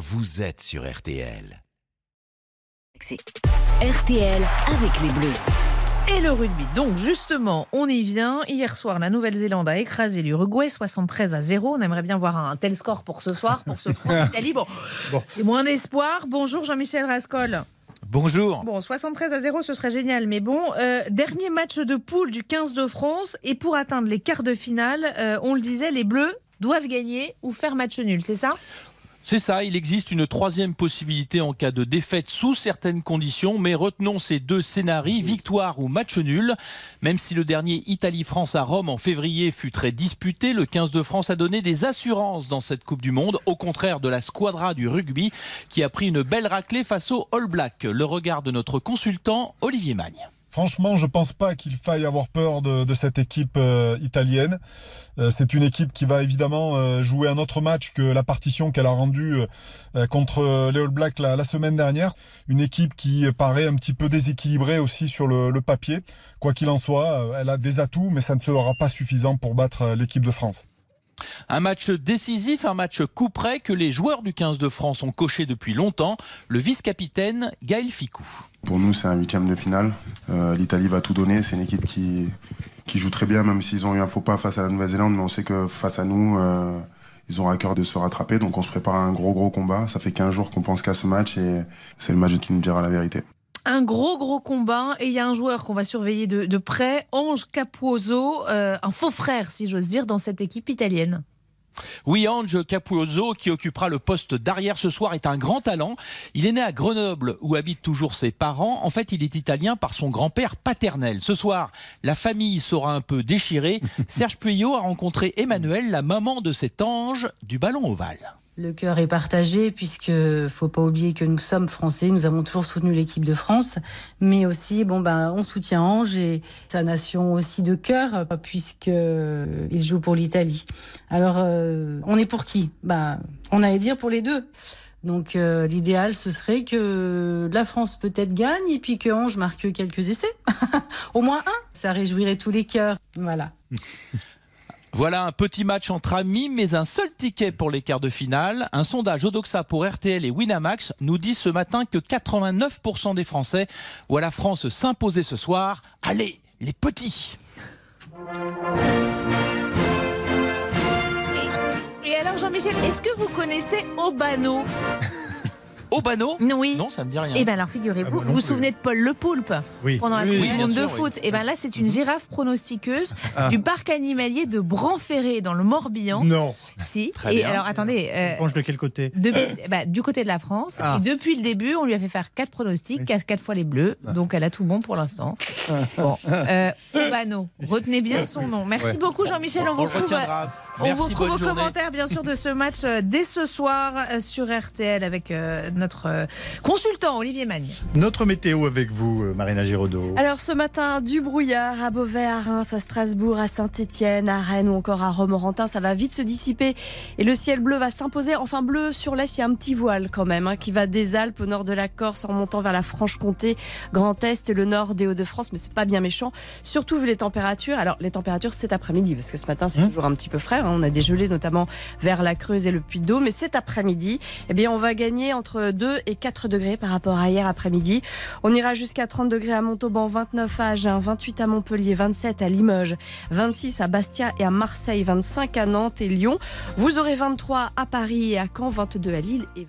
vous êtes sur RTL. RTL avec les Bleus. Et le rugby. Donc justement, on y vient. Hier soir, la Nouvelle-Zélande a écrasé l'Uruguay 73 à 0. On aimerait bien voir un tel score pour ce soir, pour ce France-Italie. Bon, c'est moins d'espoir. Bonjour Jean-Michel Rascol. Bonjour. Bon, 73 à 0, ce serait génial. Mais bon, euh, dernier match de poule du 15 de France. Et pour atteindre les quarts de finale, euh, on le disait, les Bleus doivent gagner ou faire match nul, c'est ça? C'est ça, il existe une troisième possibilité en cas de défaite sous certaines conditions, mais retenons ces deux scénarios, victoire ou match nul. Même si le dernier Italie-France à Rome en février fut très disputé, le 15 de France a donné des assurances dans cette Coupe du Monde, au contraire de la squadra du rugby qui a pris une belle raclée face aux All Blacks. Le regard de notre consultant Olivier Magne. Franchement, je pense pas qu'il faille avoir peur de, cette équipe euh, italienne. Euh, c'est une équipe qui va évidemment euh, jouer un autre match que la partition qu'elle a rendue contre les All Blacks la, semaine dernière. Une équipe qui paraît un petit peu déséquilibrée aussi sur le papier. Quoi qu'il en soit, elle a des atouts, mais ça ne sera pas suffisant pour battre l'équipe de France. Un match décisif, un match coup près que les joueurs du 15 de France ont coché depuis longtemps. Le vice-capitaine Gaël Ficou. Pour nous, c'est un huitième de finale. Euh, L'Italie va tout donner. C'est une équipe qui, joue très bien, même s'ils ont eu un faux pas face à la Nouvelle-Zélande. Mais on sait que face à nous, euh, ils ont à cœur de se rattraper. Donc on se prépare à un gros, gros combat. Ça fait 15 jours qu'on pense qu'à ce match et c'est le match qui nous dira la vérité un gros gros combat et il y a un joueur qu'on va surveiller de, de près, Ange Capuoso, euh, un faux frère si j'ose dire dans cette équipe italienne. Oui, Ange Capuoso, qui occupera le poste d'arrière ce soir, est un grand talent. Il est né à Grenoble, où habitent toujours ses parents. En fait, il est italien par son grand-père paternel. Ce soir, la famille sera un peu déchirée. Serge Puyot a rencontré Emmanuel, la maman de cet ange du ballon ovale. Le cœur est partagé puisque faut pas oublier que nous sommes français, nous avons toujours soutenu l'équipe de France, mais aussi bon ben on soutient Ange et sa nation aussi de cœur puisque il joue pour l'Italie. Alors euh, on est pour qui? Ben on allait dire pour les deux. Donc euh, l'idéal ce serait que la France peut-être gagne et puis que Ange marque quelques essais, au moins un. Ça réjouirait tous les cœurs. Voilà. Voilà un petit match entre amis, mais un seul ticket pour les quarts de finale. Un sondage Odoxa pour RTL et Winamax nous dit ce matin que 89% des Français voient la France s'imposer ce soir. Allez, les petits et, alors Jean-Michel, est-ce que vous connaissez Obano? Obano Oui. Non, ça me dit rien. Eh bien, alors figurez-vous, Ah, vous vous souvenez de Paul Le Poulpe Oui. pendant la Oui, Coupe du Monde de foot. Et bien là, c'est une girafe pronostiqueuse Ah. du parc animalier de Branferré dans le Morbihan. Non. Si. Très et bien. alors, attendez. euh, Penche de quel côté depuis- bah, du côté de la France. Ah. Et depuis le début, on lui a fait faire quatre pronostics, quatre, quatre fois les bleus. Donc elle a tout bon pour l'instant. Bon. Euh, Obano, retenez bien son nom. Merci Ouais. beaucoup Jean-Michel. On, On vous retrouve. retiendra. On vous retrouve aux journée. commentaires, bien sûr, de ce match euh, dès ce soir euh, sur RTL avec euh, notre euh, consultant Olivier Magne. Notre météo avec vous, euh, Marina Giraudot. Alors ce matin, du brouillard à Beauvais, à Reims, à Strasbourg, à Saint-Étienne, à Rennes ou encore à Romorantin. Ça va vite se dissiper et le ciel bleu va s'imposer. Enfin bleu sur l'est, il y a un petit voile quand même hein, qui va des Alpes au nord de la Corse en remontant vers la Franche-Comté, Grand Est et le nord des Hauts-de-France. Mais c'est pas bien méchant, surtout vu les températures. Alors les températures cet après-midi parce que ce matin c'est Mmh. toujours un petit peu frais. hein. On a des gelées notamment vers la Creuse et le Puy-de-Dôme. Mais cet après-midi, eh bien on va gagner entre 2 et 4 degrés par rapport à hier après-midi. On ira jusqu'à 30 degrés à Montauban, 29 à Agen, 28 à Montpellier, 27 à Limoges, 26 à Bastia et à Marseille, 25 à Nantes et Lyon. Vous aurez 23 à Paris et à Caen, 22 à Lille et